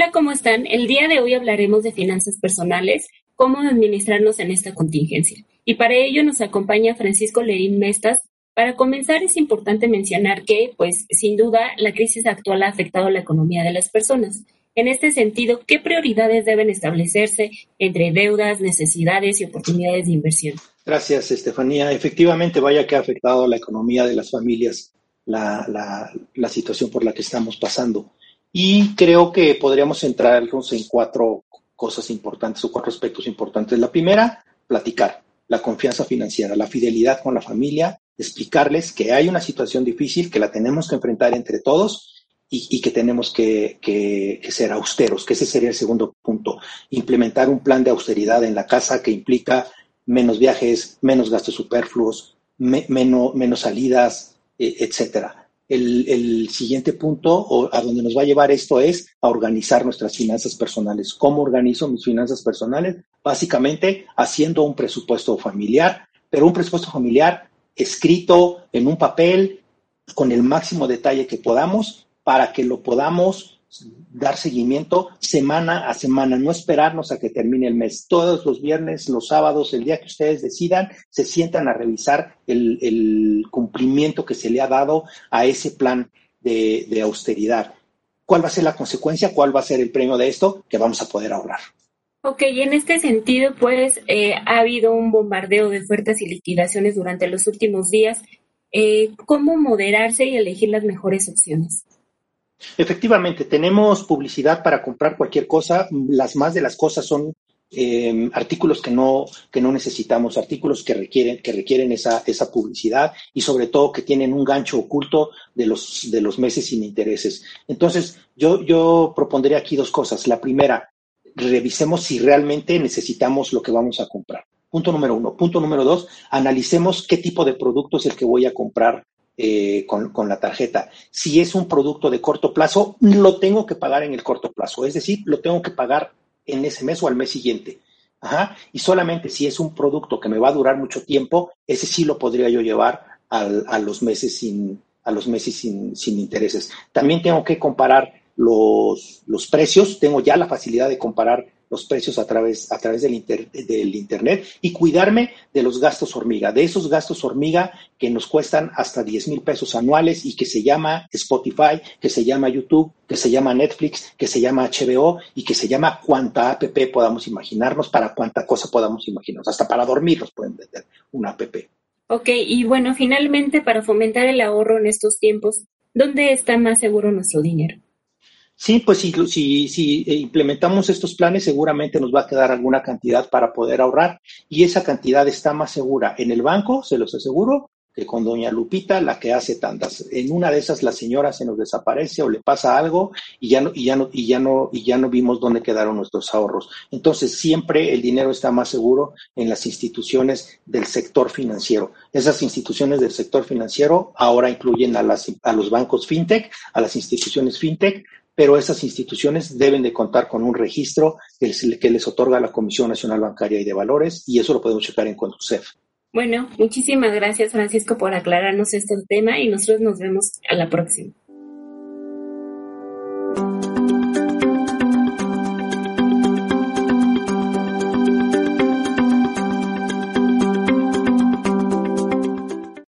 Hola, ¿cómo están? El día de hoy hablaremos de finanzas personales, cómo administrarnos en esta contingencia. Y para ello nos acompaña Francisco Lerín Mestas. Para comenzar es importante mencionar que, pues, sin duda, la crisis actual ha afectado la economía de las personas. En este sentido, ¿qué prioridades deben establecerse entre deudas, necesidades y oportunidades de inversión? Gracias, Estefanía. Efectivamente, vaya que ha afectado a la economía de las familias la, la, la situación por la que estamos pasando. Y creo que podríamos centrarnos en cuatro cosas importantes o cuatro aspectos importantes. La primera, platicar, la confianza financiera, la fidelidad con la familia, explicarles que hay una situación difícil, que la tenemos que enfrentar entre todos y, que tenemos que, ser austeros, que ese sería el segundo punto. Implementar un plan de austeridad en la casa que implica menos viajes, menos gastos superfluos, menos, menos salidas, e, etcétera el, siguiente punto o a donde nos va a llevar esto es a organizar nuestras finanzas personales. ¿Cómo organizo mis finanzas personales? Básicamente haciendo un presupuesto familiar, pero un presupuesto familiar escrito en un papel con el máximo detalle que podamos para que lo podamos dar seguimiento semana a semana, no esperarnos a que termine el mes. Todos los viernes, los sábados, el día que ustedes decidan, se sientan a revisar el, cumplimiento que se le ha dado a ese plan de, austeridad. ¿Cuál va a ser la consecuencia? ¿Cuál va a ser el premio de esto? Que vamos a poder ahorrar. Ok, y en este sentido, pues eh, ha habido un bombardeo de ofertas y liquidaciones durante los últimos días. Eh, ¿Cómo moderarse y elegir las mejores opciones? Efectivamente, tenemos publicidad para comprar cualquier cosa. Las más de las cosas son eh, artículos que no, que no necesitamos, artículos que requieren, que requieren esa, esa publicidad y sobre todo que tienen un gancho oculto de los, de los meses sin intereses. Entonces, yo, yo propondría aquí dos cosas. La primera, revisemos si realmente necesitamos lo que vamos a comprar. Punto número uno. Punto número dos, analicemos qué tipo de producto es el que voy a comprar eh, con, la tarjeta. Si es un producto de corto plazo, lo tengo que pagar en el corto plazo, es decir, lo tengo que pagar en ese mes o al mes siguiente. Y solamente si es un producto que me va a durar mucho tiempo, ese sí lo podría yo llevar a los meses sin, a los meses sin, sin intereses. También tengo que comparar los, los precios, tengo ya la facilidad de comparar los precios a través, a través del, del Internet y cuidarme de los gastos hormiga, de esos gastos hormiga que nos cuestan hasta 10 mil pesos anuales y que se llama Spotify, que se llama YouTube, que se llama Netflix, que se llama HBO y que se llama cuánta app podamos imaginarnos, para cuánta cosa podamos imaginarnos, hasta para dormir nos pueden vender una app. Ok, y bueno, finalmente para fomentar el ahorro en estos tiempos, ¿dónde está más seguro nuestro dinero? Sí, pues si, si, implementamos estos planes, seguramente nos va a quedar alguna cantidad para poder ahorrar y esa cantidad está más segura en el banco, se los aseguro, que con doña Lupita, la que hace tantas. En una de esas la señora se nos desaparece o le pasa algo y ya no, y ya no, y ya no, y ya no vimos dónde quedaron nuestros ahorros. Entonces, siempre el dinero está más seguro en las instituciones del sector financiero. Esas instituciones del sector financiero ahora incluyen a, las, a los bancos fintech, a las instituciones fintech, pero esas instituciones deben de contar con un registro que les, otorga la Comisión Nacional Bancaria y de Valores y eso lo podemos checar en Conducef. Bueno, muchísimas gracias Francisco por aclararnos este tema y nosotros nos vemos a la próxima.